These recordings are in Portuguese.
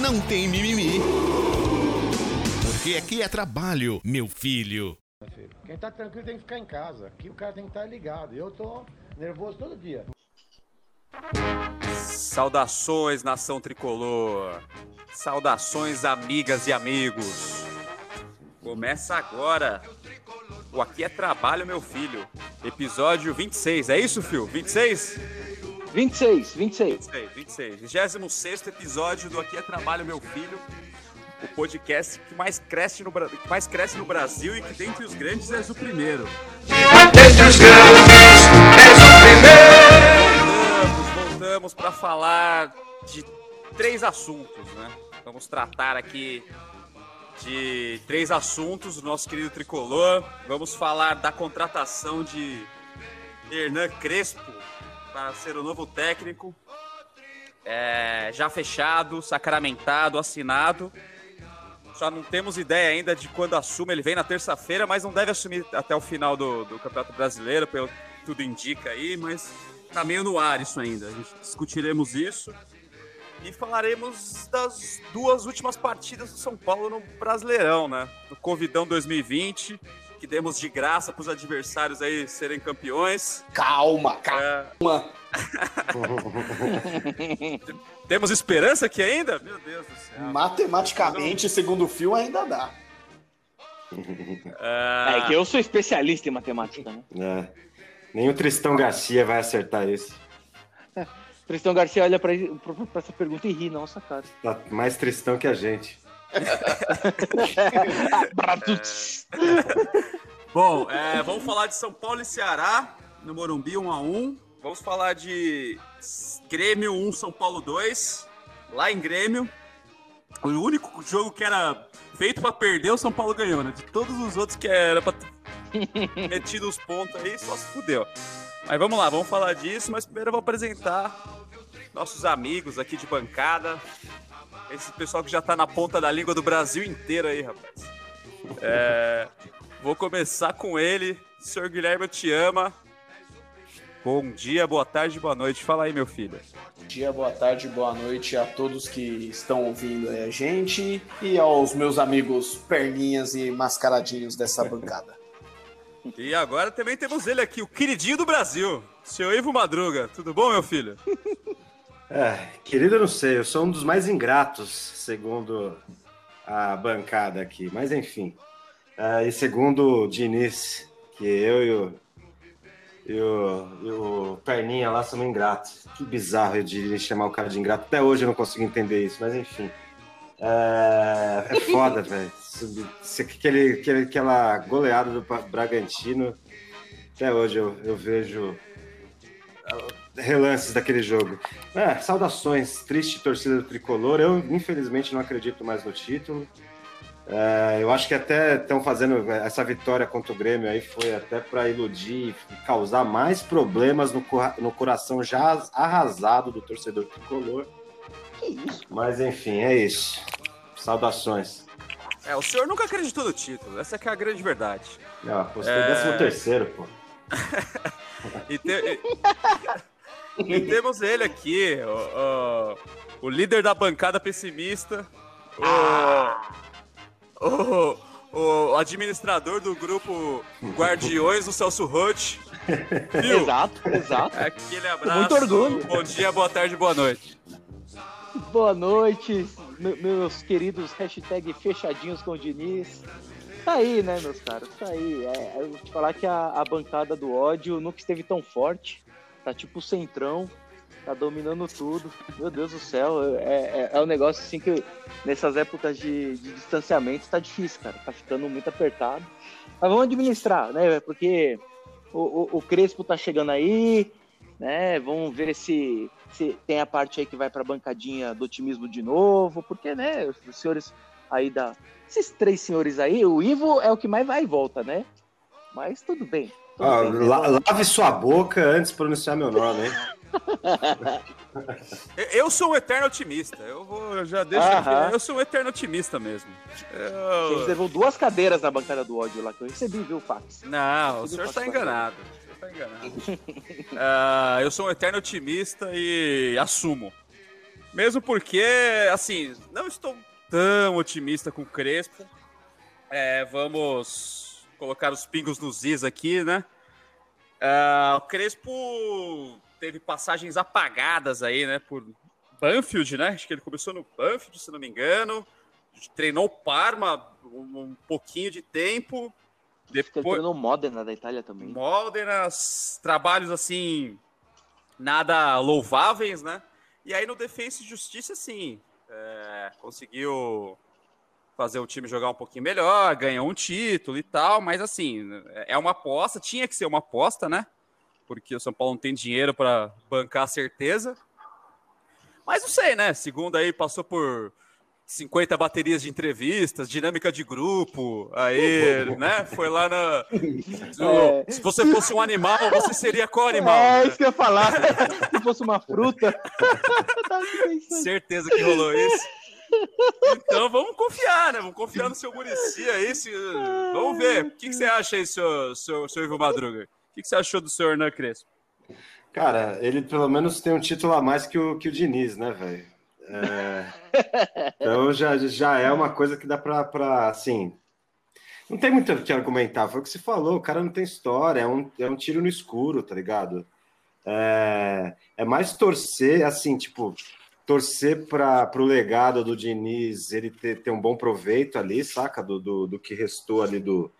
não tem mimimi. Porque aqui é trabalho, meu filho. Quem tá tranquilo tem que ficar em casa. Aqui o cara tem que estar ligado. Eu tô nervoso todo dia. Saudações, nação tricolor. Saudações, amigas e amigos. Começa agora. O Aqui é Trabalho, meu filho. Episódio 26. É isso, Fio? 26? 26, 26. 26, 26. 26 episódio do Aqui é Trabalho, meu filho. O podcast que mais cresce no, que mais cresce no Brasil e que dentre os grandes és o primeiro. Voltamos, voltamos para falar de três assuntos, né? Vamos tratar aqui de três assuntos do nosso querido tricolor. Vamos falar da contratação de Hernan Crespo para ser o novo técnico. É, já fechado, sacramentado, assinado. Só não temos ideia ainda de quando assume. Ele vem na terça-feira, mas não deve assumir até o final do, do Campeonato Brasileiro, pelo que tudo indica aí, mas tá meio no ar isso ainda. A gente discutiremos isso. E falaremos das duas últimas partidas do São Paulo no Brasileirão, né? No Covidão 2020, que demos de graça para os adversários aí serem campeões. Calma, É, calma. temos esperança aqui ainda? Meu Deus do céu. Matematicamente, segundo o fio, ainda dá. É, É que eu sou especialista em matemática, né? É. Nem o Tristão Garcia vai acertar isso. Tristão Garcia olha pra essa pergunta e ri, nossa cara. Tá mais tristão que a gente. Bom, é, vamos falar de São Paulo e Ceará, no Morumbi 1 a 1 Vamos falar de Grêmio 1, São Paulo 2, lá em Grêmio. O único jogo que era feito pra perder, o São Paulo ganhou, né? De todos os outros que era ter metido os pontos aí, só se fudeu. Mas vamos lá, vamos falar disso, mas primeiro eu vou apresentar nossos amigos aqui de bancada. Esse pessoal que já tá na ponta da língua do Brasil inteiro aí, rapaz. É, Vou começar com ele. Senhor Guilherme, eu te ama. Bom dia, boa tarde, boa noite. Fala aí, meu filho. Bom dia, boa tarde, boa noite a todos que estão ouvindo a gente e aos meus amigos perninhas e mascaradinhos dessa bancada. E agora também temos ele aqui, o queridinho do Brasil, seu Ivo Madruga. Tudo bom, meu filho? É, querido, eu não sei, eu sou um dos mais ingratos, segundo a bancada aqui, mas enfim. É, e segundo o Diniz, que eu e o, e o, e o Perninha lá somos ingratos. Que bizarro Diniz chamar o cara de ingrato. Até hoje eu não consigo entender isso, mas enfim. É, é foda, velho. Aquele, aquele, aquela goleada do Bragantino, até hoje eu, eu vejo relances daquele jogo. É, saudações, triste torcida do tricolor. Eu, infelizmente, não acredito mais no título. É, eu acho que até estão fazendo essa vitória contra o Grêmio aí foi até para iludir e causar mais problemas no, no coração já arrasado do torcedor tricolor. Que isso? Mas enfim, é isso. Saudações. É, o senhor nunca acreditou no título, essa que é a grande verdade. Ó, postei É. décimo terceiro, pô. E, te- e- temos ele aqui, o, o- o líder da bancada pessimista, o, o- o administrador do grupo Guardiões do Celso. Viu? Exato, exato. Aquele abraço. muito orgulho. Bom dia, boa tarde, boa noite. Boa noite, me- meus queridos hashtag fechadinhos com o Diniz. Tá aí, né, meus caras? Tá aí. É, eu vou falar que a, a bancada do ódio nunca esteve tão forte. Tá tipo centrão. Tá dominando tudo. Meu Deus do céu. É, é, é um negócio assim que nessas épocas de, de distanciamento tá difícil, cara. Tá ficando muito apertado. Mas vamos administrar, né? Porque o, o, o Crespo tá chegando aí, né? Vamos ver se se tem a parte aí que vai pra bancadinha do otimismo de novo, porque, né, os senhores aí da. Esses três senhores aí, o Ivo é o que mais vai e volta, né? Mas tudo bem. Tudo Ó, bem, la- lave sua boca antes de pronunciar meu nome, hein? Eu- sou um eterno otimista. Eu vou, eu já deixo aqui. Eu sou um eterno otimista mesmo. Você Eu... reservou duas cadeiras na bancada do ódio lá que eu recebi, viu, Fax? Não, o senhor está enganado. O senhor está enganado. Ah, eu sou um eterno otimista e assumo. Mesmo porque, assim, não estou tão otimista com o Crespo. É, vamos colocar os pingos nos is aqui, né? Ah, o Crespo teve passagens apagadas aí, né? Por Banfield, né? Acho que ele começou no Banfield, se não me engano. Treinou o Parma um, um pouquinho de tempo. Que ele Depois, treinou Modena da Itália também. Modena, trabalhos assim, nada louváveis, né? E aí no Defensa e Justiça, sim, é, conseguiu fazer o time jogar um pouquinho melhor, ganhou um título e tal, mas assim, é uma aposta, tinha que ser uma aposta, né? Porque o São Paulo não tem dinheiro para bancar a certeza. Mas não sei, né? Segundo aí, passou por 50 baterias de entrevistas, dinâmica de grupo, aí, né? Foi lá na. É. Se você fosse um animal, você seria qual animal? É né? isso que eu ia falar. Se fosse uma fruta. Certeza que rolou isso. Então vamos confiar, né? Vamos confiar no seu Murici aí. Se... Vamos ver. O que, que você acha aí, seu, seu, seu Ivo Madruga? O que, que você achou do seu Hernan Crespo? Cara, ele pelo menos tem um título a mais que o, que o Diniz, né, velho? É, Então já, já é uma coisa que dá pra assim. Não tem muito o que argumentar, foi o que você falou, o cara não tem história, é um, é um tiro no escuro, tá ligado? É, é mais torcer, assim, tipo, torcer para o legado do Diniz ele ter, ter um bom proveito ali, saca? Do, do, do que restou ali do,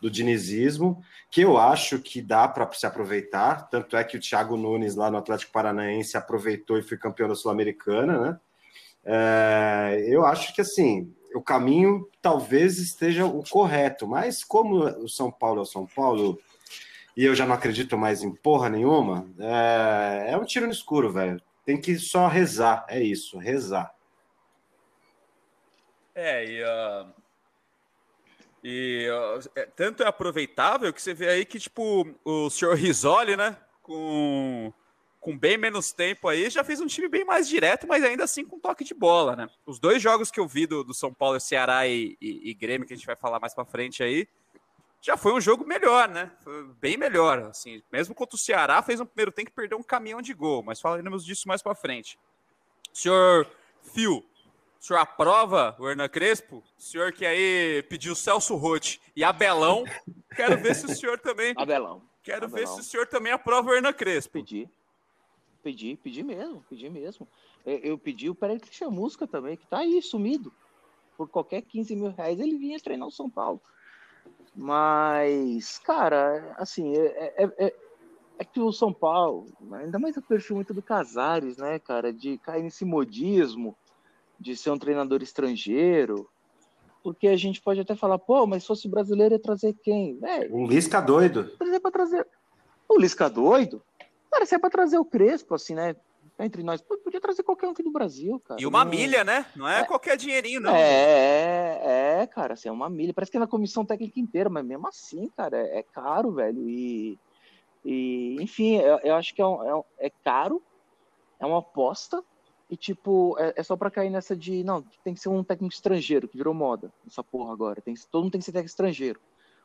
do dinizismo, que eu acho que dá para se aproveitar. Tanto é que o Thiago Nunes, lá no Atlético Paranaense, aproveitou e foi campeão da Sul-Americana, né? É, eu acho que assim o caminho talvez esteja o correto, mas como o São Paulo é o São Paulo e eu já não acredito mais em porra nenhuma, é, é um tiro no escuro, velho. Tem que só rezar, é isso, rezar. É, e, ah, e é, tanto é aproveitável que você vê aí que, tipo, o senhor Risoli, né, com, com bem menos tempo aí, já fez um time bem mais direto, mas ainda assim com toque de bola, né? Os dois jogos que eu vi do, do São Paulo, Ceará e, e, e Grêmio, que a gente vai falar mais pra frente aí, já foi um jogo melhor, né? Foi bem melhor, assim. Mesmo contra o Ceará, fez um primeiro tempo que perdeu um caminhão de gol, mas falaremos disso mais pra frente. Senhor Fio, o senhor aprova o Hernan Crespo? O senhor que aí pediu Celso Rotti e Abelão, quero ver se o senhor também, Abelão. quero ver Abelão. se o senhor também aprova o Hernan Crespo. Pedi. Pedi, pedi mesmo, pedi mesmo. Eu, eu pedi o Pérez Chamusca também, que tá aí sumido. Por qualquer 15 mil reais ele vinha treinar o São Paulo. Mas, cara, assim, é, é, é, é que o São Paulo, ainda mais o perfil muito do Casares, né, cara, de cair nesse modismo, de ser um treinador estrangeiro. Porque a gente pode até falar, pô, mas se fosse brasileiro ia trazer quem? Velho, Um Lisca doido. trazer pra trazer. O Lisca doido? Cara, se é pra trazer o Crespo, assim, né? Entre nós, pô, podia trazer qualquer um aqui do Brasil, cara. E uma Não- milha, né? Não é, É. qualquer dinheirinho, não. É, é, é, cara, assim, é uma milha. Parece que é na comissão técnica inteira, mas mesmo assim, cara, é, é caro, velho. E, e enfim, eu, eu acho que é, um- é um- é caro, é uma aposta, e tipo, é, é só pra cair nessa de, não, tem que ser um técnico estrangeiro, que virou moda, essa porra agora. Tem, todo mundo tem que ser técnico estrangeiro.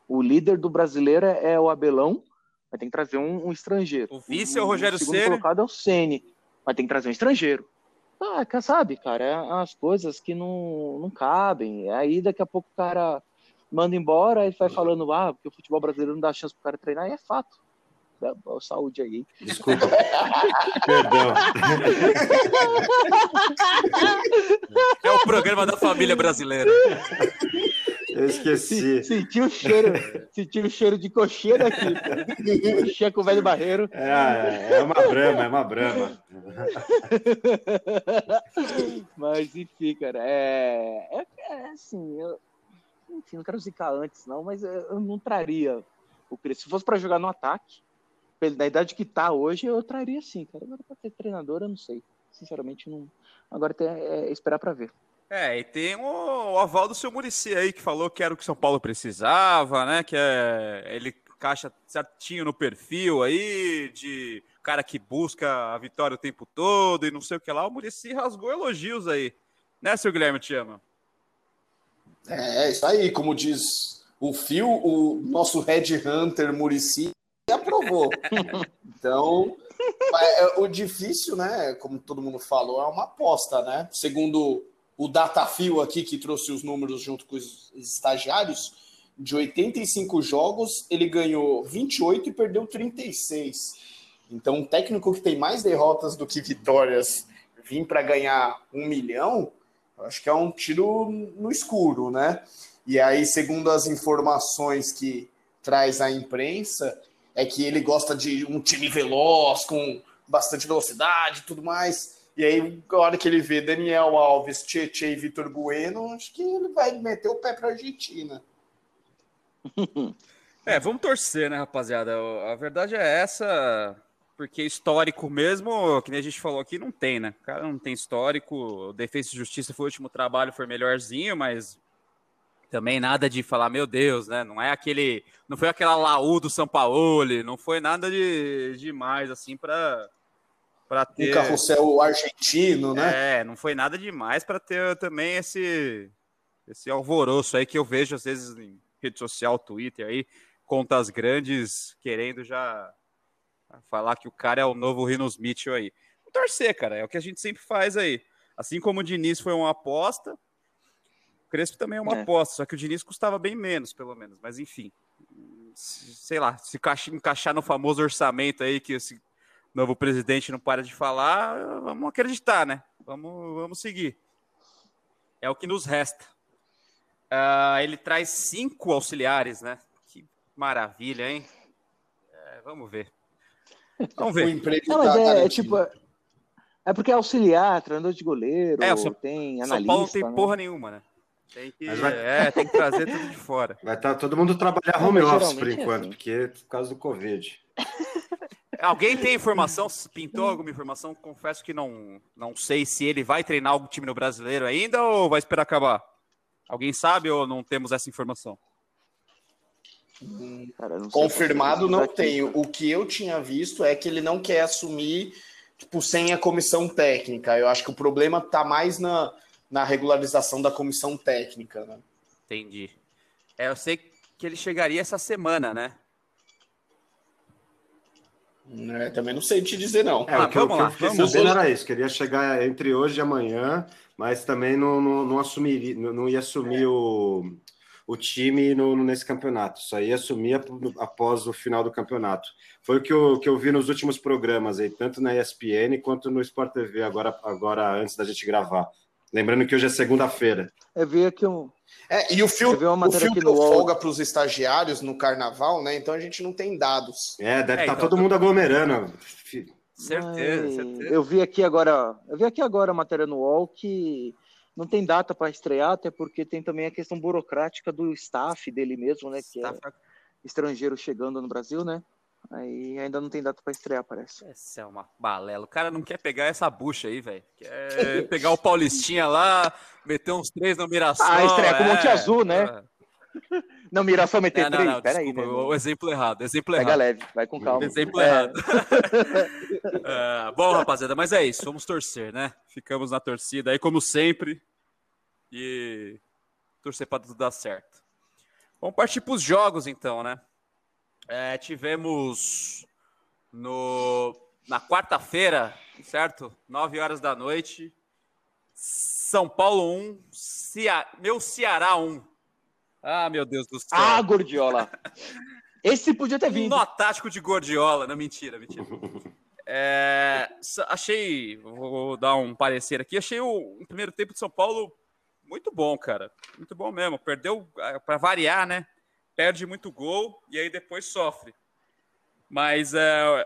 O líder do brasileiro é, é o Abelão, mas tem que trazer um, um estrangeiro. O vice é o Rogério segundo Ceni. colocado é o Ceni, mas tem que trazer um estrangeiro. Ah, sabe, cara, é umas coisas que não, não cabem. Aí daqui a pouco o cara manda embora e vai falando, ah, porque o futebol brasileiro não dá chance pro cara treinar, e é fato. Ó, Saúde aí. Desculpa. Perdão. É o programa da família brasileira. Eu esqueci. Senti o cheiro, senti o cheiro de cocheira aqui. Coxinha com o velho barreiro. É, é uma brama, é uma brama. Mas enfim, cara, é, é, é assim, eu, enfim, não quero zicar antes, não, mas eu eu não traria o Crespo. Se fosse para jogar no ataque, na idade que tá hoje, eu traria sim, cara. Agora pra ter treinador, eu não sei. Sinceramente, não. Agora tem, é, esperar para ver. É, e tem o, o aval do seu Murici aí, que falou que era o que São Paulo precisava, né? Que é, ele caixa certinho no perfil aí, de cara que busca a vitória o tempo todo e não sei o que lá. O Murici rasgou elogios aí. Né, seu Guilherme Te ama? É, isso aí, como diz o Fio, o nosso Red Hunter Murici aprovou. então, é, o difícil, né, como todo mundo falou, é uma aposta, né? Segundo o Datafio aqui, que trouxe os números junto com os estagiários, de 85 jogos, ele ganhou 28 e perdeu 36. Então, um técnico que tem mais derrotas do que vitórias vir para ganhar um milhão, acho que é um tiro no escuro, né? E aí, segundo as informações que traz a imprensa, é que ele gosta de um time veloz, com bastante velocidade e tudo mais. E aí, a hora que ele vê Daniel Alves, Tietchan e Vitor Bueno, acho que ele vai meter o pé para a Argentina. É, vamos torcer, né, rapaziada? A verdade é essa, porque histórico mesmo, que nem a gente falou aqui, não tem, né? O cara não tem histórico. Defesa e Justiça foi o último trabalho, foi melhorzinho, mas também nada de falar, meu Deus, né? Não é aquele. Não foi aquela laú do São Paulo, não foi nada de demais, assim, para para ter. Um carrossel argentino, né? É, não foi nada demais para ter também esse esse alvoroço aí que eu vejo às vezes em rede social, Twitter aí, contas grandes querendo já falar que o cara é o novo Rinos Mitchell aí. Torcer, cara, é o que a gente sempre faz aí. Assim como o Diniz foi uma aposta, Crespo também é uma é. aposta, só que o Diniz custava bem menos, pelo menos. Mas enfim, sei lá, se encaixar no famoso orçamento aí que esse novo presidente não para de falar, vamos acreditar, né? Vamos, vamos seguir. É o que nos resta. Uh, ele traz cinco auxiliares, né? Que maravilha, hein? É, vamos ver. Vamos ver. Não, mas é, é, tipo. É porque é auxiliar, treinador de goleiro, é, São, tem analista. São Paulo não tem né? porra nenhuma, né? Tem que, vai... é, tem que trazer tudo de fora. Vai estar tá todo mundo trabalhar home office por é enquanto, assim. porque é por causa do Covid. Alguém tem informação? Pintou alguma informação? Confesso que não, não sei se ele vai treinar algum time no brasileiro ainda ou vai esperar acabar. Alguém sabe ou não temos essa informação? Cara, não Confirmado não tenho. O que eu tinha visto é que ele não quer assumir tipo, sem a comissão técnica. Eu acho que o problema está mais na, na regularização da comissão técnica. Né? Entendi. É, eu sei que ele chegaria essa semana, né? É, também não sei te dizer, não. É, ah, o que, vamos eu, lá, que eu fiquei sabendo era isso. Queria chegar entre hoje e amanhã, mas também não, não, não assumir, não, não ia assumir o, o time no, nesse campeonato. Só ia assumir após o final do campeonato. Foi o que eu, que eu vi nos últimos programas aí, tanto na ESPN quanto no Sport TV, agora, agora antes da gente gravar. Lembrando que hoje é segunda-feira. Eu vi aqui um, é, e o fio, o fio deu folga para os estagiários no carnaval, né? Então a gente não tem dados. É, deve estar é, tá então, todo mundo aglomerando. Certeza, certeza. Eu vi aqui agora, eu vi aqui agora a matéria no UOL que não tem data para estrear, até porque tem também a questão burocrática do staff dele mesmo, né? Que é estrangeiro chegando no Brasil, né? Aí ainda não tem data para estrear, parece. Essa é uma balela. O cara não quer pegar essa bucha aí, velho. Quer pegar o Paulistinha lá, meter uns três no Mirassol. Ah, estreia com o Monte é, Azul, né? É. Não, Mirassol meter não, três? Não, Pera desculpa, aí, né? o exemplo errado. Exemplo Pega errado. leve, vai com calma. Exemplo é. errado. é, bom, rapaziada, mas é isso. Vamos torcer, né? Ficamos na torcida aí, como sempre. E torcer para tudo dar certo. Vamos partir para os jogos, então, né? É, tivemos no, na quarta-feira, certo? 9 horas da noite. São Paulo 1, Cia... meu Ceará 1. Ah, meu Deus do céu. Ah, Gordiola. Esse podia ter vindo. Nó tático de Gordiola. Não, mentira, mentira. É, achei, vou dar um parecer aqui, achei o, o primeiro tempo de São Paulo muito bom, cara. Muito bom mesmo. Perdeu, é, para variar, né? Perde muito gol e aí depois sofre. Mas é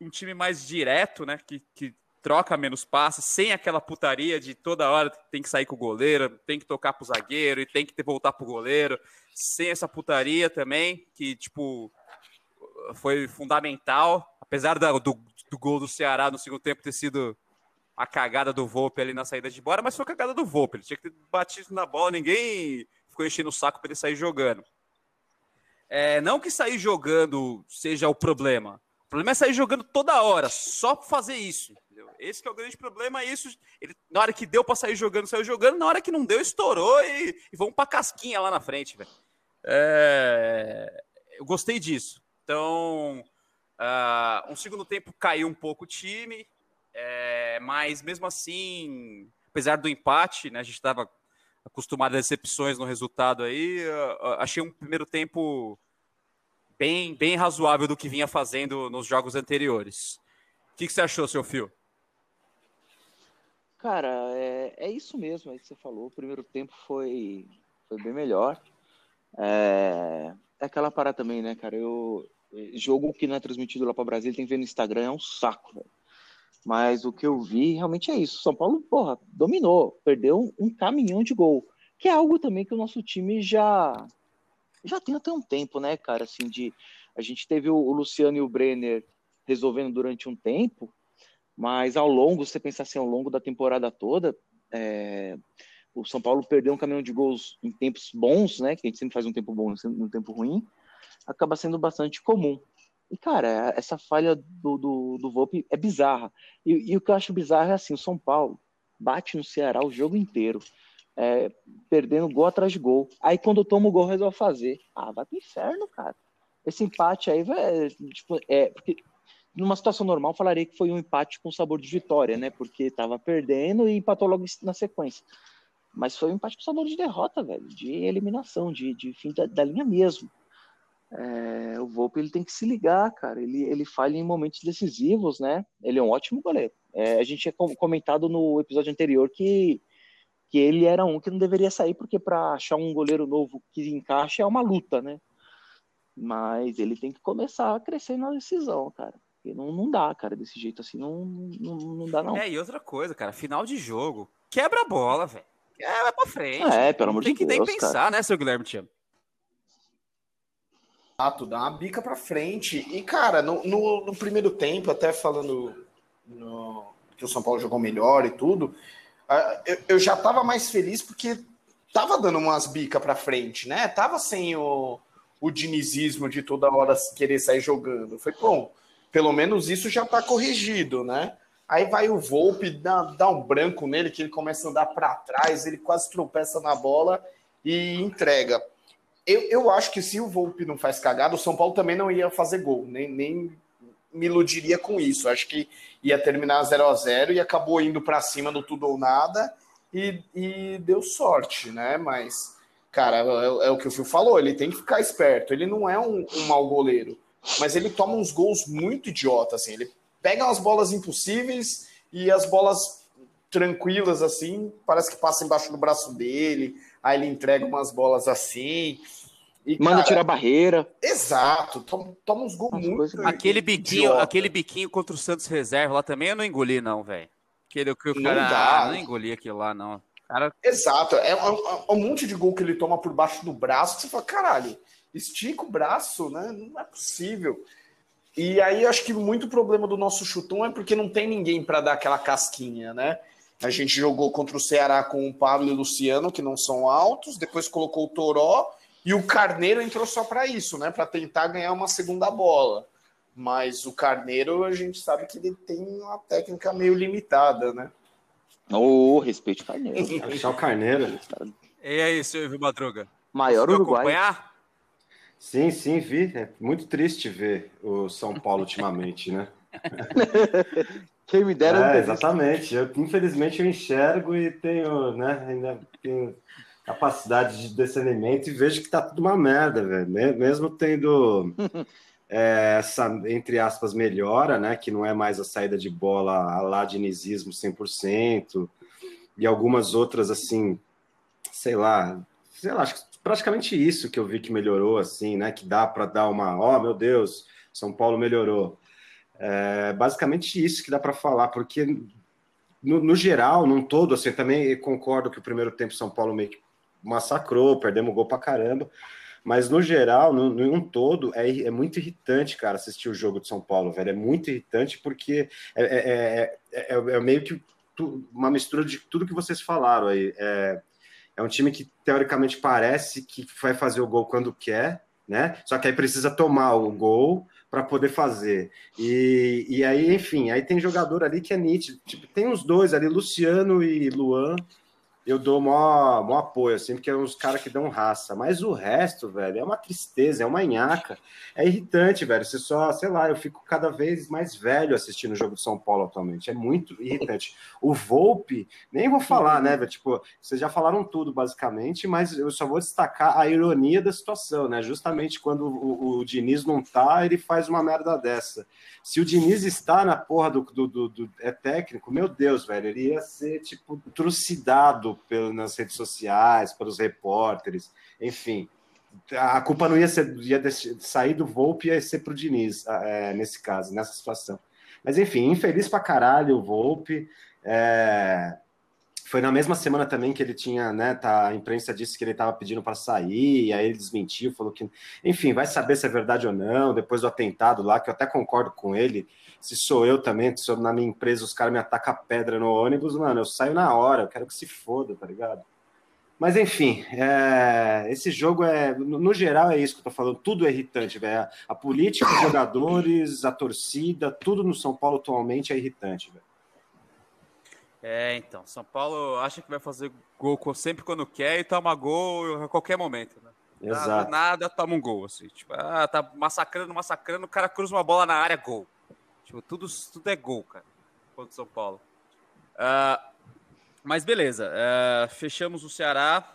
um time mais direto, né? Que, que troca menos passes, sem aquela putaria de toda hora tem que sair com o goleiro, tem que tocar pro zagueiro e tem que voltar pro goleiro, sem essa putaria também, que tipo foi fundamental, apesar do, do gol do Ceará no segundo tempo ter sido a cagada do Volpe ali na saída de embora, mas foi a cagada do Volpe. Ele tinha que ter batido na bola, ninguém ficou enchendo o saco para ele sair jogando. É, não que sair jogando seja o problema. O problema é sair jogando toda hora, só fazer isso. Entendeu? Esse é o grande problema. É isso, ele, na hora que deu para sair jogando, saiu jogando. Na hora que não deu, estourou e, e vamos para casquinha lá na frente. É, eu gostei disso. Então, uh, um segundo tempo caiu um pouco o time, é, mas mesmo assim, apesar do empate, né, a gente estava acostumado a decepções no resultado aí, uh, achei um primeiro tempo bem, bem razoável do que vinha fazendo nos jogos anteriores. O que, que você achou, seu Fio? Cara, é, é isso mesmo aí que você falou. O primeiro tempo foi, foi bem melhor. É, é aquela parada também, né, cara? Eu, jogo que não é transmitido lá para Brasília, tem que ver no Instagram, é um saco, velho. Mas o que eu vi realmente é isso. São Paulo, porra, dominou, perdeu um caminhão de gol. Que é algo também que o nosso time já já tem até um tempo, né, cara? Assim, de a gente teve o, Luciano e o Brenner resolvendo durante um tempo, mas ao longo, você pensar assim, ao longo da temporada toda, é, o São Paulo perdeu um caminhão de gols em tempos bons, né? Que a gente sempre faz um tempo bom um tempo ruim, acaba sendo bastante comum. E, cara, essa falha do, do, do Volpe é bizarra. E, e, o que eu acho bizarro é assim, o São Paulo bate no Ceará o jogo inteiro, é, perdendo gol atrás de gol. Aí quando toma o gol, resolve fazer. Ah, vai pro inferno, cara. Esse empate aí, vai, tipo, é, porque numa situação normal, falaria que foi um empate com sabor de vitória, né? Porque estava perdendo e empatou logo na sequência. Mas foi um empate com sabor de derrota, velho, de eliminação, de, de fim da, da linha mesmo. É, o Volpe ele tem que se ligar, cara. Ele, ele falha em momentos decisivos, né? Ele é um ótimo goleiro. É, a gente tinha comentado no episódio anterior que, que ele era um que não deveria sair, porque para achar um goleiro novo que encaixe é uma luta, né? Mas ele tem que começar a crescer na decisão, cara. Porque não, não dá, cara, desse jeito assim, não, não, não dá, não. É, e outra coisa, cara, final de jogo, quebra a bola, velho. É, vai pra frente. É, pelo amor de Deus. Tem que nem pensar, cara. né, seu Guilherme Tiago? Exato, dá uma bica pra frente. E, cara, no, no, no primeiro tempo, até falando no, que o São Paulo jogou melhor e tudo, eu, eu já tava mais feliz porque tava dando umas bicas pra frente, né? Tava sem o, o dinizismo de toda hora querer sair jogando. Foi bom, pelo menos isso já tá corrigido, né? Aí vai o Volpe, dá, dá um branco nele, que ele começa a andar para trás, ele quase tropeça na bola e entrega. Eu, eu acho que se o Volpe não faz cagada, o São Paulo também não ia fazer gol, nem, nem me iludiria com isso. Acho que ia terminar 0 a 0 e acabou indo para cima no tudo ou nada e, e deu sorte, né? Mas, cara, é, é, o que o Fio falou, ele tem que ficar esperto. Ele não é um, um mau goleiro, mas ele toma uns gols muito idiota, assim. Ele pega umas bolas impossíveis e as bolas tranquilas, assim, parece que passa embaixo do braço dele aí ele entrega umas bolas assim. E, Manda cara, tirar a barreira. Exato, toma, toma uns gols muito. Aquele biquinho, aquele biquinho contra o Santos Reserva lá também eu não engoli, não, velho. Aquele que o cara não, dá. Ah, não engoli aquilo lá, não. Cara... Exato, é um, é um, monte de gol que ele toma por baixo do braço que você fala, caralho, estica o braço, né? Não é possível. E aí acho que muito problema do nosso chutão é porque não tem ninguém para dar aquela casquinha, né? A gente jogou contra o Ceará com o Pablo e o Luciano, que não são altos, depois colocou o Toró e o Carneiro entrou só para isso, né? Para tentar ganhar uma segunda bola. Mas o Carneiro, a gente sabe que ele tem uma técnica meio limitada, né? Ô, oh, respeite o Carneiro. Achar o Carneiro. E aí, Silvio Madruga? Maior Uruguai. acompanhar? Sim, sim, vi. É muito triste ver o São Paulo ultimamente, né? Quem me dera. É, exatamente. Eu, infelizmente eu enxergo e tenho, né, ainda tenho capacidade de discernimento e vejo que tá tudo uma merda, velho. Mesmo tendo é, essa, entre aspas, melhora, né, que não é mais a saída de bola a lá de inisismo 100%, e algumas outras, assim, sei lá, sei lá, acho que praticamente isso que eu vi que melhorou, assim, né, que dá para dar uma, ó, oh, meu Deus, São Paulo melhorou. É basicamente isso que dá para falar, porque no, no, geral, num todo, assim, também concordo que o primeiro tempo São Paulo meio que massacrou, perdemos gol para caramba, Mas no geral, no, no um todo, é, é muito irritante, cara, assistir o jogo de São Paulo, velho. É muito irritante porque é, é, é, é, é meio que tu, uma mistura de tudo que vocês falaram aí. É, é um time que teoricamente parece que vai fazer o gol quando quer, né? Só que aí precisa tomar o gol para poder fazer. E, e aí, enfim, aí tem jogador ali que é nítido. Tipo, tem uns dois ali, Luciano e Luan, eu dou maior apoio, assim, porque é uns caras que dão raça. Mas o resto, velho, é uma tristeza, é uma nhaca. É irritante, velho. Você só, sei lá, eu fico cada vez mais velho assistindo o jogo de São Paulo atualmente. É muito irritante. O Volpe, nem vou falar, né, velho? Tipo, vocês já falaram tudo, basicamente, mas eu só vou destacar a ironia da situação, né? Justamente quando o, o Diniz não tá, ele faz uma merda dessa. Se o Diniz está na porra do, do, do, do é técnico, meu Deus, velho, ele ia ser, tipo, trucidado pelo, nas redes sociais, pelos repórteres, enfim. A culpa não ia, ser, ia sair do Volpe, ia ser pro Diniz, é, nesse caso, nessa situação. Mas enfim, infeliz pra caralho o Volpe. É, foi na mesma semana também que ele tinha, né? Tá, a imprensa disse que ele estava pedindo para sair, aí ele desmentiu, falou que. Enfim, vai saber se é verdade ou não, depois do atentado lá, que eu até concordo com ele se sou eu também, se eu, na minha empresa os caras me atacam pedra no ônibus, mano, eu saio na hora, eu quero que se foda, tá ligado? Mas enfim, é, esse jogo é, no, no, geral é isso que eu tô falando, tudo é irritante, velho. A política, os jogadores, a torcida, tudo no São Paulo atualmente é irritante, velho. É, então, São Paulo acha que vai fazer gol sempre quando quer e toma gol a qualquer momento, né? Exato. Nada, nada toma um gol, assim. Tipo, ah, tá massacrando, massacrando, o cara cruza uma bola na área, gol. Tipo, tudo, tudo é gol, cara, contra o São Paulo. Uh, mas beleza, uh, fechamos o Ceará.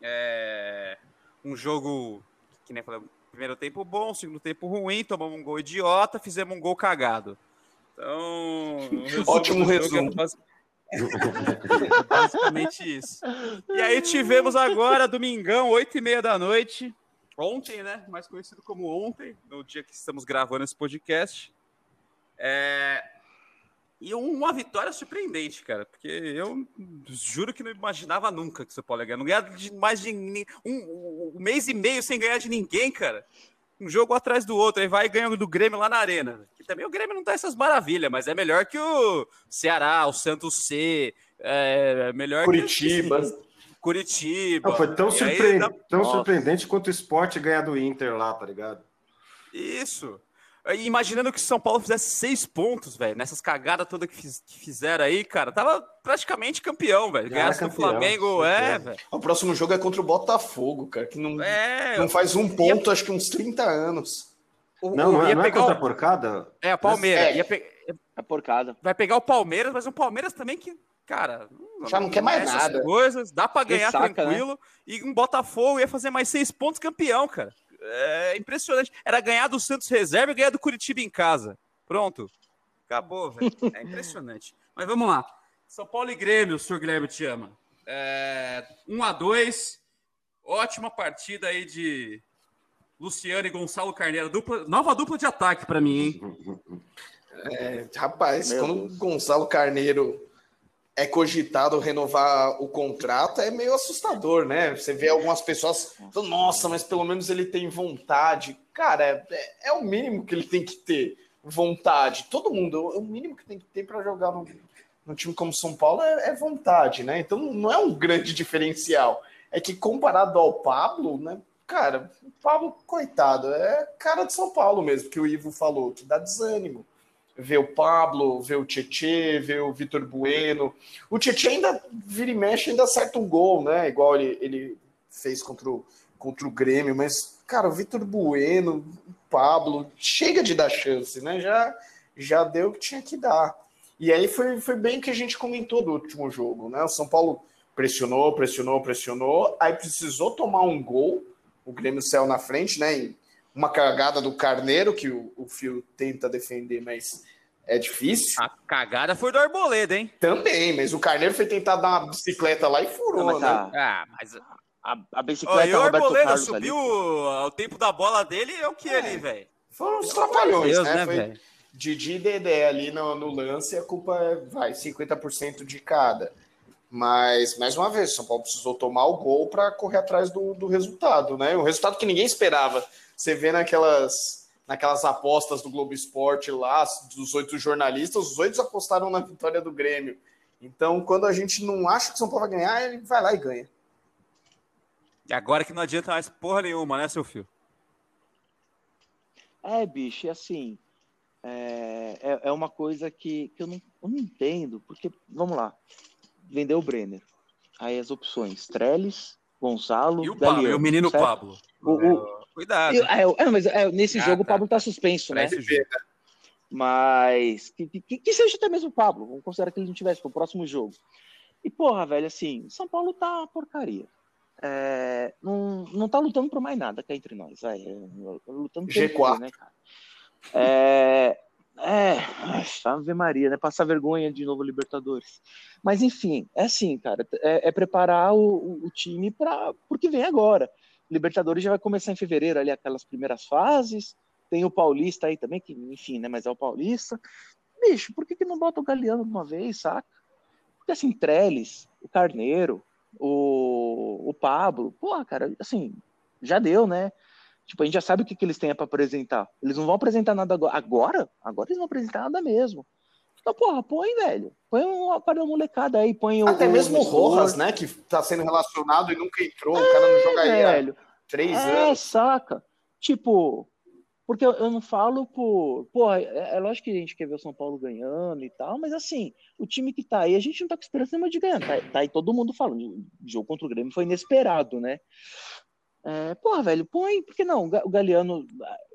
É, um jogo que nem falei, primeiro tempo bom, segundo tempo ruim, tomamos um gol idiota, fizemos um gol cagado. Então, ótimo é resumo. É basicamente isso. E aí tivemos agora, domingão, 8 e meia da noite. Ontem, né? Mais conhecido como ontem, no dia que estamos gravando esse podcast. É... E uma vitória surpreendente, cara, porque eu juro que não imaginava nunca que o São Paulo ia ganhar. Não ganhar de mais de um, um, mês e meio sem ganhar de ninguém, cara. Um jogo atrás do outro, aí vai ganhando do Grêmio lá na Arena. Que também o Grêmio não tá essas maravilhas, mas é melhor que o Ceará, o Santos C, é melhor Curitiba. que Curitiba. Não, foi tão, surpre... tão surpreendente quanto o esporte ganhar do Inter lá, tá ligado? Isso. Imaginando que o São Paulo fizesse seis pontos, velho, nessas cagadas todas que, fiz, que, fizeram aí, cara, tava praticamente campeão, velho. Ganhasse do Flamengo, é, velho. O próximo jogo é contra o Botafogo, cara, que não, é, não faz um ponto, ia... acho que uns 30 anos. O, não, não, ia não é contra a porcada? É, a Palmeiras. É, ia pe... a porcada. Vai pegar o Palmeiras, mas o Palmeiras também que, cara... Já não, quer mais nada. Coisas, dá pra ganhar saca, né? tranquilo. Né? E um Botafogo ia fazer mais seis pontos campeão, cara é impressionante. Era ganhar do Santos reserva e ganhar do Curitiba em casa. Pronto. Acabou, velho. É impressionante. Mas vamos lá. São Paulo e Grêmio, o senhor Guilherme te ama. É, 1 a 2 Ótima partida aí de Luciano e Gonçalo Carneiro. Dupla, nova dupla de ataque para mim, hein? É, rapaz, Meu quando o Gonçalo Carneiro é cogitado renovar o contrato, é meio assustador, né? Você vê algumas pessoas falando, nossa, mas pelo menos ele tem vontade. Cara, é, é, é o mínimo que ele tem que ter vontade. Todo mundo, é o mínimo que tem que ter para jogar no, no, time como São Paulo é, é, vontade, né? Então não é um grande diferencial. É que comparado ao Pablo, né? Cara, o Pablo, coitado, é cara de São Paulo mesmo, que o Ivo falou, que dá desânimo ver o Pablo, ver o Tietê, ver o Vitor Bueno. O Tietê ainda vira e mexe, ainda acerta um gol, né? Igual ele, ele fez contra o, contra o Grêmio, mas, cara, o Vitor Bueno, o Pablo, chega de dar chance, né? Já, já deu o que tinha que dar. E aí foi, foi bem que a gente comentou do último jogo, né? O São Paulo pressionou, pressionou, pressionou, aí precisou tomar um gol, o Grêmio saiu na frente, né? uma cagada do Carneiro, que o, o Fio tenta defender, mas é difícil. A cagada foi do Arboleda, hein? Também, mas o Carneiro foi tentar dar uma bicicleta lá e furou, Não, né? A, ah, mas a, a bicicleta. Oh, o Arboleda subiu ali. o tempo da bola dele, é o que é. ali, velho? Foram os trapalhões, Deus, né? né foi Didi e Dedé ali no, no lance, a culpa é, vai, 50% de cada. Mas, mais uma vez, o São Paulo precisou tomar o gol para correr atrás do, do resultado, né? Um resultado que ninguém esperava. Você vê naquelas, naquelas apostas do Globo Esporte lá, dos oito jornalistas, os oito apostaram na vitória do Grêmio. Então, quando a gente não acha que o São Paulo vai ganhar, ele vai lá e ganha. E agora que não adianta mais porra nenhuma, né, seu filho? É, bicho, é assim. É, é, é uma coisa que, que eu, não, eu não entendo, porque, vamos lá, vendeu o Brenner. Aí as opções: Trellis, Gonzalo, E o Pablo, e o menino certo? Pablo. O- o- Cuidado. Eu- é, é, mas é, nesse Ah, jogo o tá. Pablo tá suspenso, né? jogo. Mas que, que, que seja até mesmo o Pablo, vamos considerar que ele não tivesse pro próximo jogo. E porra, velho, assim, São Paulo tá uma porcaria. É, não, não tá lutando por mais nada cá entre nós. É, lutando pelo G4. quê, né, cara? É, é, ai, Ave Maria, né? Passar vergonha de novo Libertadores. Mas enfim, é assim, cara, é, é preparar o, o- o time para porque vem agora. Libertadores já vai começar em fevereiro ali aquelas primeiras fases. Tem o Paulista aí também, que enfim, né? Mas é o Paulista. Bicho, por que, que não bota o Galeano de uma vez, saca? Porque assim, Trellis, o Carneiro, o, o Pablo, porra, cara, assim, já deu, né? Tipo, a gente já sabe o que, que eles têm para apresentar. Eles não vão apresentar nada agora. Agora? Agora eles não vão apresentar nada mesmo. Então, porra, põe, velho. Põe uma para da molecada aí, põe o. Até mesmo o. Rojas, né? Que tá sendo relacionado e nunca entrou. o cara não jogaria velho. três É, anos. saca? Tipo, porque eu, eu não falo por. Porra, é, é lógico que a gente quer ver o São Paulo ganhando e tal, mas assim, o time que tá aí, a gente não tá com esperança nenhuma de ganhar. Tá, tá aí todo mundo falando. O jogo contra o Grêmio foi inesperado, né? É, porra, velho, põe, por que não? O Ga- o Galeano,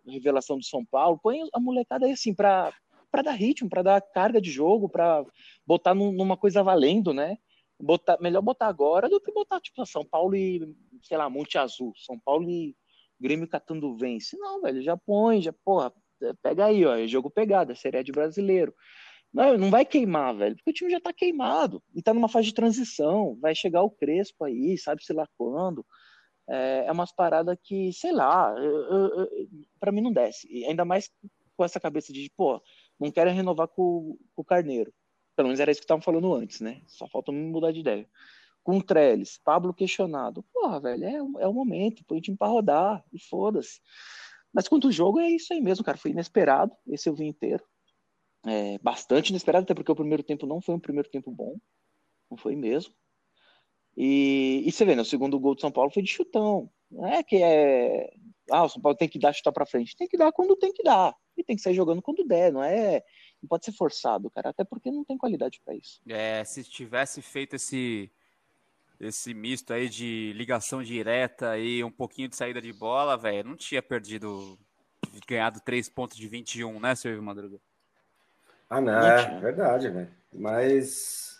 revelação do São Paulo, põe a molecada aí assim, pra, pra dar ritmo, pra dar carga de jogo, pra botar num- numa coisa valendo, né? Botar, melhor botar agora do que botar, tipo, São Paulo e, sei lá, Monte Azul. São Paulo e Grêmio catando vence. Não, velho, já põe, já, porra, pega aí, ó, é jogo pegada, Série de brasileiro. Não, não vai queimar, velho, porque o time já tá queimado e tá numa fase de transição. Vai chegar o Crespo aí, sabe-se lá quando. É, é umas paradas que, sei lá, pra mim não desce. E ainda mais com essa cabeça de, pô, não quero renovar com, com o Carneiro. Pelo menos era isso que estavam falando antes, né? Só falta mudar de ideia. Com Trellis, Pablo questionado. Porra, velho, é, é o momento, põe o time pra rodar e foda-se. Mas quanto o jogo é isso aí mesmo, cara. Foi inesperado, esse eu vi inteiro. É, bastante inesperado, até porque o primeiro tempo não foi um primeiro tempo bom. Não foi mesmo. E, e você vê, né, o segundo gol do São Paulo foi de chutão. Não é que é. Ah, o São Paulo tem que dar chutar pra frente. Tem que dar quando tem que dar. E tem que sair jogando quando der. Não é. Não pode ser forçado, cara. Até porque não tem qualidade pra isso. É, se tivesse feito esse esse misto aí de ligação direta e um pouquinho de saída de bola, velho, não tinha perdido ganhado 3 pontos de 21, né, seu Ivo Madruga? Ah, não, Não é verdade, velho. Mas.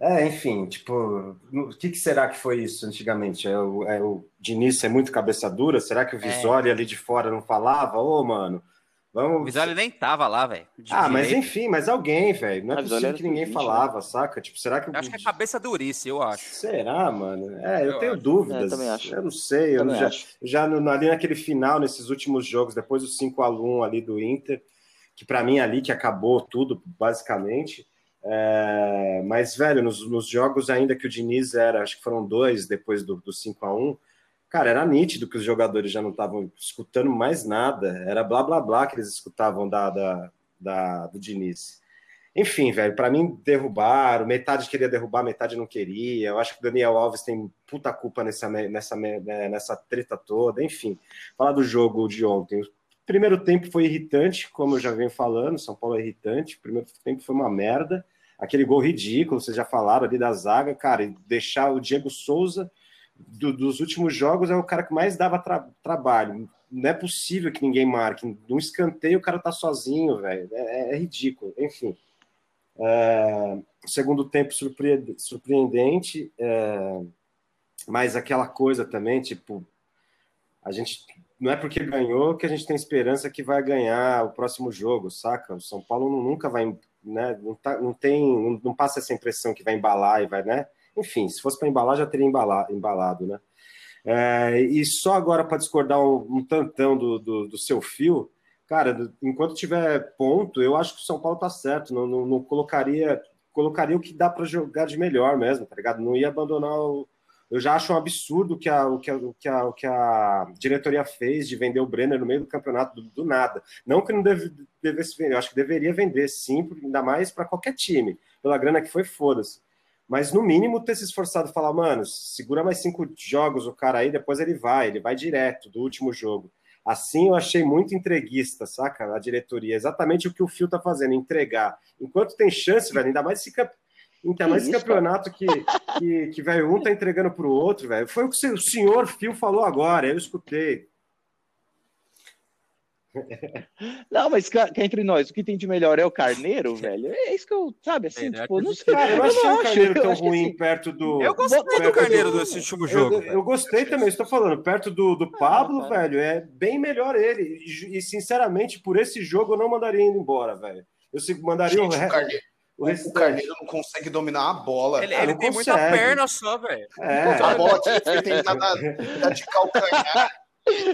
É, enfim, tipo, o que, que será que foi isso antigamente? É o, é o Diniz é muito cabeça dura? Será que o Visório ali de fora não falava? Ô, mano, O vamos. Visoli nem tava lá, velho. Ah, mas enfim, mas alguém, velho. Não é Visório possível que ninguém sub-vinte, falava, saca? Tipo, será que o. Eu acho que é cabeça durice, eu acho. Será, mano? É, eu, Eu tenho acho. dúvidas. É, também acho. Eu não sei. Eu já, acho. já no, ali naquele final, nesses últimos jogos, depois do 5 a 1 ali do Inter, que para mim é ali que acabou tudo, basicamente. É, mas, velho, nos, nos jogos ainda que o Diniz era, acho que foram dois depois do, do 5 a 1 cara, era nítido que os jogadores já não estavam escutando mais nada. Era blá blá blá que eles escutavam da, da, da- do Diniz. Enfim, velho, para mim derrubaram, metade queria derrubar, metade não queria. Eu acho que o Daniel Alves tem puta culpa nessa, nessa, né, nessa treta toda. Enfim, falar do jogo de ontem. Primeiro tempo foi irritante, como eu já venho falando, São Paulo é irritante. Primeiro tempo foi uma merda. Aquele gol ridículo, vocês já falaram ali da zaga, cara, deixar o Diego Souza do- dos últimos jogos é o cara que mais dava tra- trabalho. Não é possível que ninguém marque. Num escanteio o cara tá sozinho, velho. É, é ridículo. Enfim. É, segundo tempo surpre- surpreendente, é, mas aquela coisa também, tipo, a gente não é porque ganhou que a gente tem esperança que vai ganhar o próximo jogo, saca? O São Paulo nunca vai, né? Não, tá- não tem, não, não passa essa impressão que vai embalar e vai, né? Enfim, se fosse para embalar já teria embala- embalado, né? É, e só agora para discordar um, um tantão do, do, do seu fio, cara, enquanto tiver ponto, eu acho que o São Paulo tá certo. Não, não, não colocaria colocaria o que dá para jogar de melhor mesmo, tá ligado? Não ia abandonar o. Eu já acho um absurdo que a, o, que a, o, que a, o que a diretoria fez de vender o Brenner no meio do campeonato do, do nada. Não que não deve, devesse vender, eu acho que deveria vender sim, ainda mais para qualquer time. Pela grana que foi, foda-se. Mas no mínimo ter se esforçado falar, mano, segura mais cinco jogos o cara aí, depois ele vai, ele vai direto do último jogo. Assim eu achei muito entreguista, saca? A diretoria. Exatamente o que o Fio tá fazendo, entregar. Enquanto tem chance, velho, ainda mais esse, camp... ainda mais esse campeonato que, que, que velho, um tá entregando pro outro, velho. Foi o que o senhor Fio falou agora, eu escutei. Não, mas cá, entre nós, o que tem de melhor é o Carneiro, velho. É isso que eu, sabe, assim, É, né? tipo, não sei. Cara, eu não achei o acho, Carneiro tão ruim assim, perto do. Eu gostei do Carneiro do- nesse último jogo. Eu, eu gostei também, estou falando, perto do, do Pablo, tá. velho, é bem melhor ele. E, e, sinceramente, por esse jogo eu não mandaria ele embora, velho. Eu se- mandaria Gente, o, re- o Carneiro, o restante. Carneiro não consegue dominar a bola. Ele, ele tem muita consegue. perna só, velho. É, A bola que ele foi tentar dar, dar de calcanhar.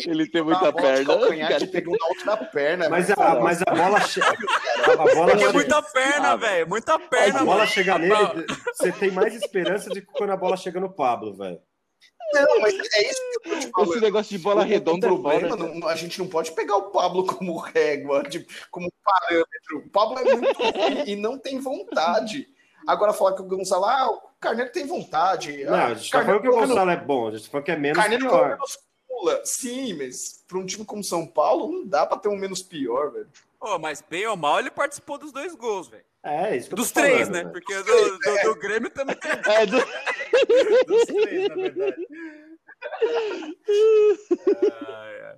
Ele tem a muita bola perna. calcanhar cara. que pegou na outra perna. mas, a, mas a bola chega. A bola, Porque é chega- muita perna, Ah, velho. Muita a perna, bola mano. chega nele, você tem mais esperança de que quando a bola chega no Pablo, velho. Não, mas é isso que eu te falando. Esse negócio de bola O- redonda o é problema, foda. não- a gente não pode pegar o Pablo como régua, tipo, como parâmetro. O Pablo é muito ruim e não tem vontade. Agora falar que o Gonçalo, ah, o Carneiro tem vontade. Não, ah, a gente tá falando que o Gonçalo é bom, a gente tá falando que é menos Carneiro pior. nos pula. Sim, mas para um time como São Paulo, não dá para ter um menos pior, velho. Pô, mas bem ou mal, ele participou dos dois gols, velho. É, isso que eu tô Dos três, né? velho. Porque do, do, do Grêmio também. É, do- Dos três, na verdade. Ai.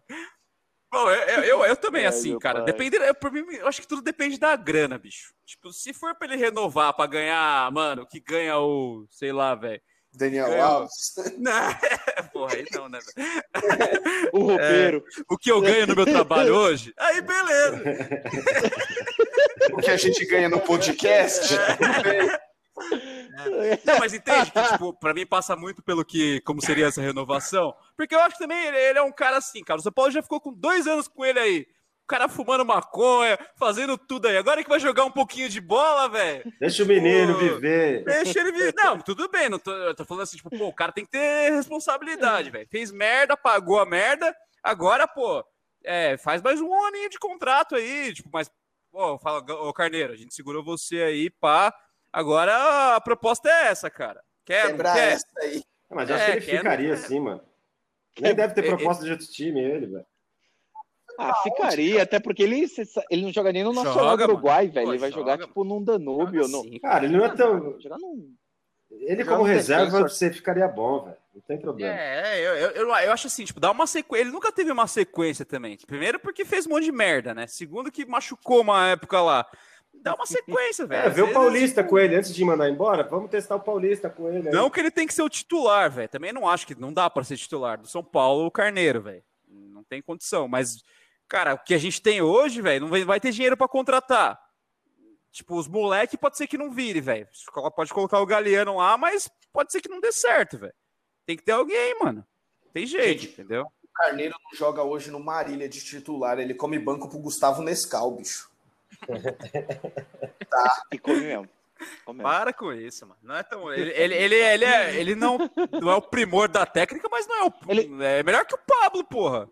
Bom, eu, eu, eu- eu também, assim, meu cara. pai. Depende, eu, por mim, eu acho que tudo depende da grana, bicho. Tipo, se for pra ele renovar pra ganhar, mano, que ganha o, sei lá, velho. Daniel Ganhou. Alves. Não, porra, aí não, né? o roupeiro. O que eu ganho no meu trabalho hoje? Aí, beleza. O que a gente ganha no podcast. Não, mas entende que, tipo, pra mim passa muito pelo que, como seria essa renovação. Porque eu acho que também ele, ele é um cara assim, cara. O São Paulo já ficou com dois anos com ele aí. O cara fumando maconha, fazendo tudo aí. Agora que vai jogar um pouquinho de bola, velho. Deixa o menino Pô. viver. Deixa ele vir. Não, tudo bem. Não tô, eu tô falando assim, tipo, pô, o cara tem que ter responsabilidade, velho. Fez merda, pagou a merda. Agora, pô, é, faz mais um aninho de contrato aí. Tipo, mas, pô, fala, ô Carneiro, a gente segurou você aí, pá. Agora a proposta é essa, cara. Quer, Quebrar quer? essa aí. Mas eu acho É, que ele quer- ficaria assim, mano. Nem deve ter é- proposta de outro time, ele, velho. Ah, ficaria, até porque ele, ele não joga nem no Nacional Joga, do Uruguai, mano. velho. Pô, ele vai joga, jogar, tipo, num Danúbio. Joga no... sim. Cara, ele não é tão. Jogar num... Ele, como no reserva, você ficaria bom, velho. Não tem problema. É, eu, eu, eu, eu acho assim, tipo, dá uma sequência. Ele nunca teve uma sequência também. Primeiro, porque fez um monte de merda, né? Segundo, que machucou uma época lá. Dá uma sequência, velho. É, vê o Paulista tipo, com ele antes de mandar embora. Vamos testar o Paulista com ele. aí. Não que ele tem que ser o titular, velho. Também não acho que não dá pra ser titular do São Paulo o Carneiro, velho. Não tem condição. Mas, cara, o que a gente tem hoje, velho, não vai, ter dinheiro pra contratar. Tipo, os moleque pode ser que não vire, velho. Pode colocar o Galeano lá, mas pode ser que não dê certo, velho. Tem que ter alguém, mano. Tem jeito, Gente, entendeu? O Carneiro não joga hoje no Marília de titular. Ele come banco pro Gustavo Nescau, bicho. E come mesmo. Come mesmo. Para com isso, mano. Não é tão. Ele, ele, ele, ele, é, ele não, não é o primor da técnica, mas não é o. Ele- É melhor que o Pablo, porra.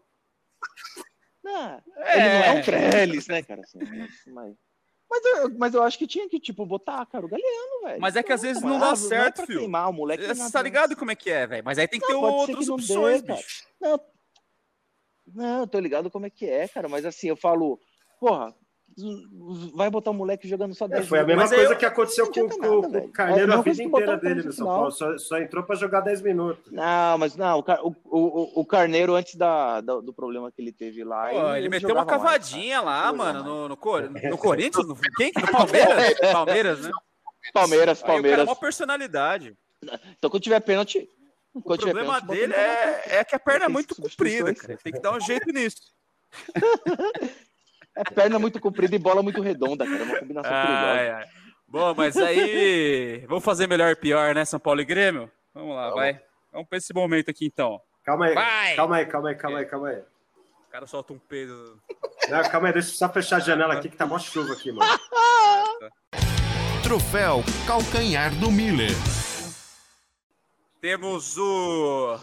Não, É. Ele não é um Trellis, né, cara? Assim, mas, mas, eu, mas eu acho que tinha que, tipo, botar, cara, o Galeano, velho. Mas é que às vezes não dá certo, é pra filho. queimar o moleque. Você tá ligado como é que é, velho? Mas aí tem que Não, ter outras que não opções, dê, bicho. Não, não, eu tô ligado como é que é, cara. Mas assim, eu falo, porra, vai botar o moleque jogando só É, 10 foi a mesma coisa eu- que aconteceu com, nada, com o. Carneiro É a vida inteira o dele no São. Paulo. Só, só entrou pra jogar 10 minutos. Não, mas não, o, o, o, o Carneiro, antes da, do, do problema que ele teve lá. Pô, ele, meteu uma mais, cavadinha cara. lá, Ele mano, mais. no, no, Cor- no Corinthians? No, quem? No Palmeiras? Palmeiras, né? Palmeiras, Aí o cara é Palmeiras. uma personalidade. Então, quando tiver pênalti. O quando tiver problema pênalti, dele ele é, é que a perna é muito comprida, cara. Tem que dar um jeito nisso. É perna muito comprida e bola muito redonda, cara. É uma combinação perigosa. Ai, ai. Bom, mas aí. Vamos fazer melhor e pior, né? São Paulo e Grêmio? Vamos lá, Vamos. vai. Vamos pra esse momento aqui então. Calma aí. Vai! Calma aí, calma aí, calma aí, calma aí. O cara solta um peso. Não, calma aí, deixa eu só fechar a janela aqui que tá mó chuva aqui, mano. Troféu Calcanhar do Miller. Temos o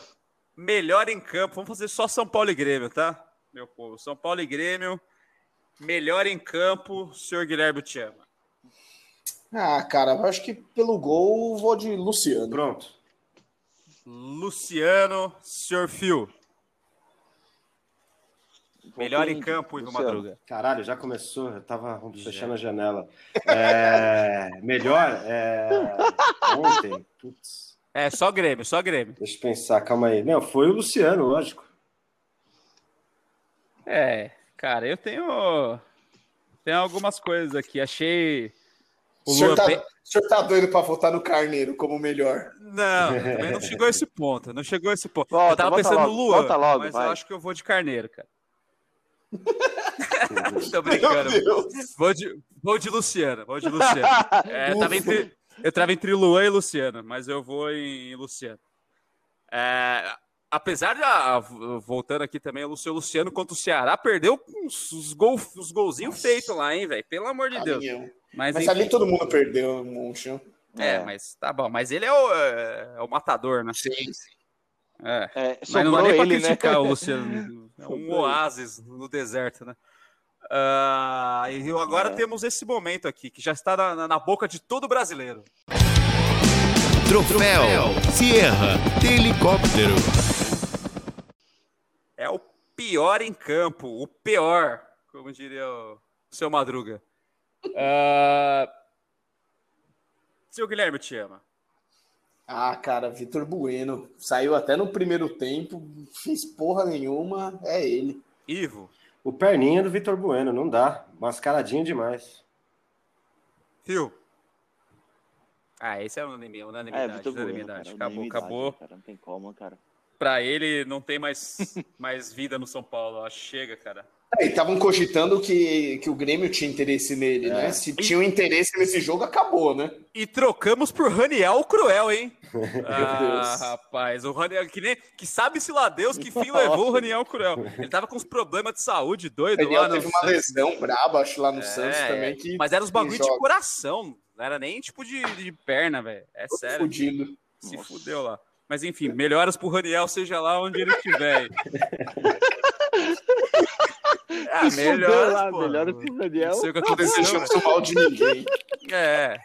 melhor em campo. Vamos fazer só São Paulo e Grêmio, tá? Meu povo. São Paulo e Grêmio. Melhor em campo, senhor Guilherme te ama. Ah, cara, eu acho que pelo gol vou de Luciano. Pronto. Luciano, senhor Fio. Melhor em campo, Ivo. Madruga. Caralho, já começou. Eu tava fechando a janela. É, melhor? É, ontem. Putz, É, só Grêmio, só Grêmio. deixa eu pensar, calma aí. Não, foi o Luciano, lógico. É, cara, eu tenho. Tenho algumas coisas aqui. Achei. O O senhor, tá, bem- o senhor tá doido pra votar no Carneiro como melhor. Não, também não chegou a esse ponto. Não chegou a esse ponto. Volta, eu tava pensando logo, no Luan, volta logo, mas vai. eu acho que eu vou de carneiro, cara. Tô Meu brincando. Deus. Vou de, vou de Luciano, vou de Luciano. É, tava entre, eu tava entre Luan e Luciano, mas eu vou em Luciano. É, apesar de, ah, voltando aqui também, o seu Luciano contra o Ceará perdeu com os, gol, os golzinhos feitos lá, hein, velho? Pelo amor de Deus. Mas, Mas enfim, ali todo mundo perdeu, Monchão. é, mas tá bom. Mas ele é o, é, é o matador, né? Sim, sim. É. É, Mas não dá nem pra ele, né? criticar o Luciano. É um oásis no deserto, né? Ah, e agora É. temos esse momento aqui, que já está na, na- na boca de todo brasileiro. Troféu Sierra Helicóptero. O pior em campo, o pior, como diria o seu Madruga. Ah, seu Guilherme te ama. Ah, cara, Vitor Bueno. Saiu até no primeiro tempo, fez porra nenhuma, é ele. Ivo, O perninha do Vitor Bueno, não dá. Mascaradinho demais. Phil. Ah, esse é unanimidade. É, unanimidade, Vitor Bueno, unanimidade. cara, acabou, unanimidade, acabou. Cara, não tem como, cara. Pra ele não tem mais, mais vida no São Paulo. Acho que chega, cara. É, estavam cogitando que, que o Grêmio tinha interesse nele, É. né? Se tinha um interesse nesse jogo, acabou, né? E trocamos por Raniel Cruel, hein? ah, Deus. rapaz, o Raniel, que nem que sabe-se lá Deus que fim levou o Raniel Cruel. Ele tava com uns problemas de saúde doido lá no teve uma Santos. lesão braba, acho, lá no É, Santos também, que Mas era os bagulho de coração, não era nem tipo de, de perna, velho. É sério, fudido. se Nossa. fudeu lá. Mas enfim, melhoras pro Raniel, seja lá onde ele estiver. ah, melhoras, lá, pô. melhoras pro Daniel. Não sei o que aconteceu. desejando o mal de ninguém. É.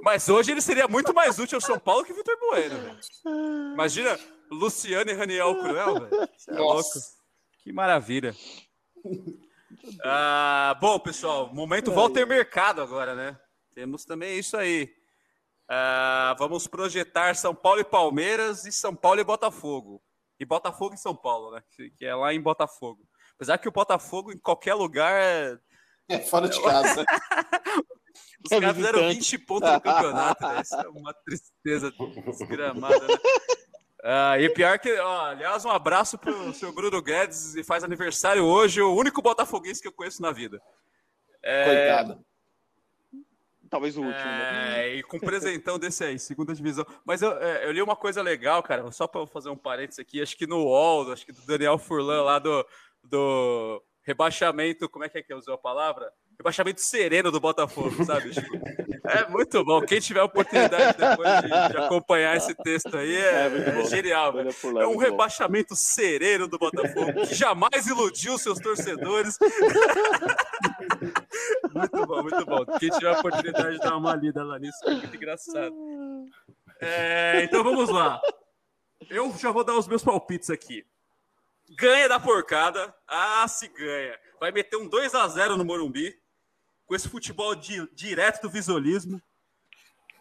Mas hoje ele seria muito mais útil ao São Paulo que o Vitor Bueno, velho. Imagina Luciano e Raniel Cruel, velho. É louco. Que maravilha. Ah, bom, pessoal, momento Walter Mercado agora, né? Temos também isso aí. Ah, vamos projetar São Paulo e Palmeiras e São Paulo e Botafogo. E Botafogo e São Paulo, né? Que- é lá em Botafogo. Apesar que o Botafogo, em qualquer lugar, é- É fora de casa. os É caras fizeram visitante. 20 pontos no campeonato. né? Isso é uma tristeza desgramada, né? Ah, e pior que, ó, aliás, um abraço pro seu Bruno Guedes e faz aniversário hoje, o único botafoguense que eu conheço na vida. É, Coitado. Talvez o último, né? é, e com um presentão desse aí, segunda divisão. Mas eu, é, eu li uma coisa legal, cara, só para fazer um parênteses aqui, acho que no UOL, acho que do Daniel Furlan lá do, do rebaixamento, como é que é que usou a palavra? Rebaixamento sereno do Botafogo, sabe? É muito bom. Quem tiver a oportunidade depois de, de acompanhar esse texto aí é, É é genial, É um muito bom. rebaixamento sereno do Botafogo, que jamais iludiu seus torcedores. muito bom, muito bom. Quem tiver a oportunidade de dar uma lida lá nisso, é muito engraçado. É, então vamos lá. Eu já vou dar os meus palpites aqui. Ganha da porcada. Ah, se ganha. Vai meter um 2 a 0 no Morumbi. Com esse futebol di- direto do visualismo.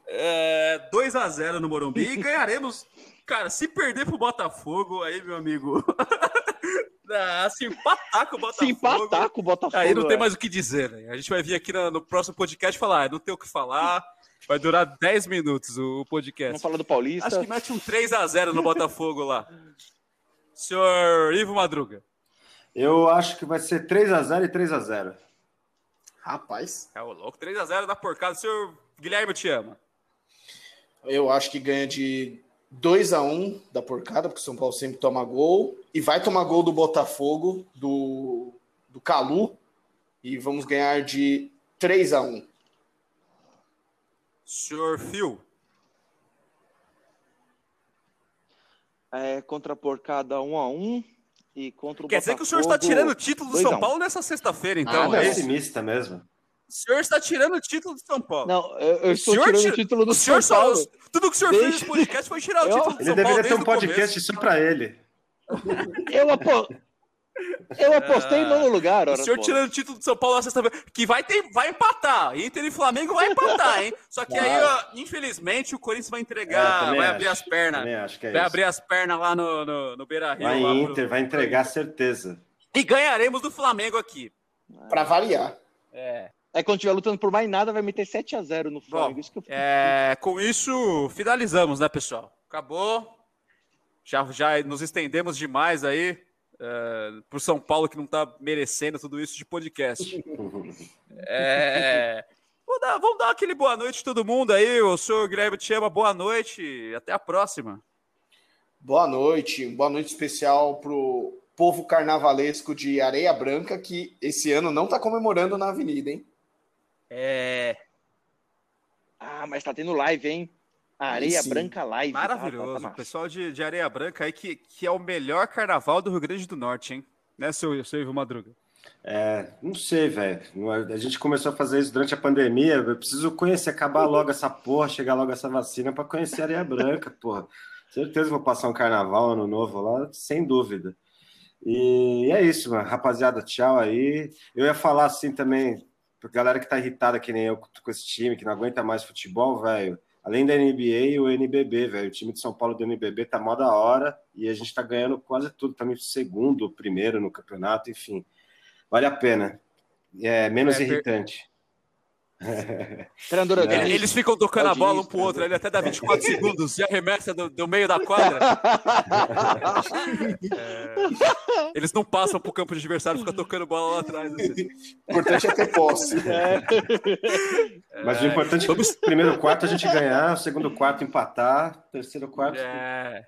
É, 2 a 0 no Morumbi. E ganharemos. Cara, se perder pro Botafogo, aí, meu amigo. ah, se empatar com o Botafogo. Se empatar com o Botafogo. Aí não tem é. mais o que dizer, velho. A gente vai vir aqui na- no, próximo podcast e falar, ah, não tem o que falar. Vai durar 10 minutos o, o podcast. Vamos falar do Paulista. Acho que mete um 3 a 0 no Botafogo lá. Senhor Ivo Madruga. Eu acho que vai ser 3x0 e 3x0. Rapaz, É o louco, 3 a 0 da porcada. Senhor Guilherme, eu te amo. eu acho que ganha de 2 a 1 da porcada, porque o São Paulo sempre toma gol. E vai tomar gol do Botafogo, do, do Calu. E vamos ganhar de 3 a 1 Senhor Phil. É, contra um a um e contra o Quer dizer que o senhor está Botafogo, tirando o título do São um. Paulo nessa sexta-feira, Ah, então. não, é é pessimista mesmo. O senhor está tirando o título do São Paulo. Não, eu, eu O estou senhor tirando tira- o título do o senhor São só- Paulo. Tudo que o senhor fez nesse podcast foi tirar o Eu- título do Ele São Paulo deveria ter um podcast só pra ele. Eu, apo... eu apostei em nono lugar, O ora, senhor pô. tirando o título do São Paulo na sexta-feira, que vai, ter, vai empatar. Inter e Flamengo vai empatar, hein? Só que aí, ó, infelizmente, o Corinthians vai É, entregar, também vai acho, abrir as pernas. Também acho que é Vai isso. abrir as pernas lá no, no, no Beira Rio. Vai lá pro- Inter, vai entregar certeza. E ganharemos do Flamengo aqui. Pra variar. É. Aí quando estiver lutando por mais nada, vai meter 7x0 no Flamengo. Bom, Isso que eu... é, com isso, finalizamos, né, pessoal? Acabou. Já, já nos estendemos demais aí. É, pro São Paulo que não tá merecendo tudo isso de podcast. É, vamos, dar, vamos dar aquele boa noite a todo mundo aí. O senhor Guilherme te chama, boa noite. Até a próxima. Boa noite, boa noite especial pro povo carnavalesco de Areia Branca, que esse ano não tá comemorando na avenida, hein? É Ah, mas tá tendo live, hein? Areia sim. Branca Live. maravilhoso. Tá, tá o massa. pessoal de, de Areia Branca aí que, que é o melhor carnaval do Rio Grande do Norte, hein? Né, seu, seu Ivo Madruga? É, não sei, velho. É- A gente começou a fazer isso durante a pandemia. Eu preciso conhecer, acabar logo essa porra, chegar logo essa vacina pra conhecer a Areia Branca, porra. Certeza que vou passar um carnaval, ano novo lá, sem dúvida. E é isso, mano. Rapaziada, tchau aí. Eu ia falar assim também, pra galera que tá irritada que nem eu com esse time, que não aguenta mais futebol, velho. Além da NBA e o NBB, velho. O time de São Paulo do NBB tá mó da hora e a gente tá ganhando quase tudo. Também segundo, primeiro no campeonato, enfim. Vale a pena. É menos É, per- irritante. Treinador É. Eles ficam tocando a bola um pro outro, ele até dá 24 segundos e arremessa do, do meio da quadra. É, Eles não passam pro campo de adversário, ficam tocando bola lá atrás. assim. O importante é ter posse. Mas o importante é o primeiro quarto a gente ganhar, o segundo quarto empatar, o terceiro quarto. É.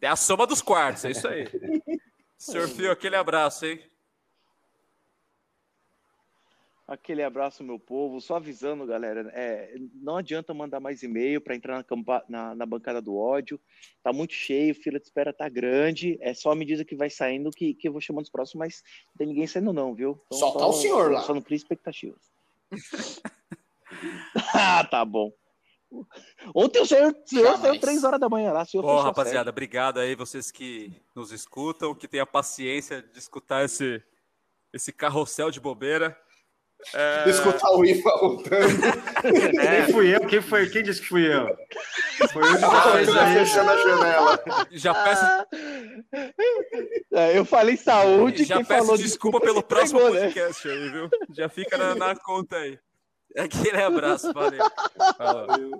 É a soma dos quartos, é isso aí. Senhor Fio, aquele abraço, hein? Aquele abraço, meu povo. Só avisando, galera, é, não adianta mandar mais e-mail para entrar na, campa- na- na bancada do ódio. Tá muito cheio, fila de espera tá grande. É só a medida que vai saindo que, que eu vou chamando os próximos, mas não tem ninguém saindo, não, viu? Então, Só tá o senhor lá. Só não cria expectativas. ah, tá bom. Ontem o senhor, o senhor saiu três horas da manhã lá. O senhor Bom, rapaziada, obrigado aí vocês que nos escutam, que têm a paciência de escutar esse, esse carrossel de bobeira. É, Escutar o Iva voltando. Quem fui eu? Quem foi? Quem disse que fui eu? Foi um de Ah, aí. fechando a janela. já peço, É, eu falei saúde, já quem peço falou desculpa pelo próximo entregou, né? podcast aí, viu? Já fica na, na conta aí. Aquele abraço, valeu. Falou.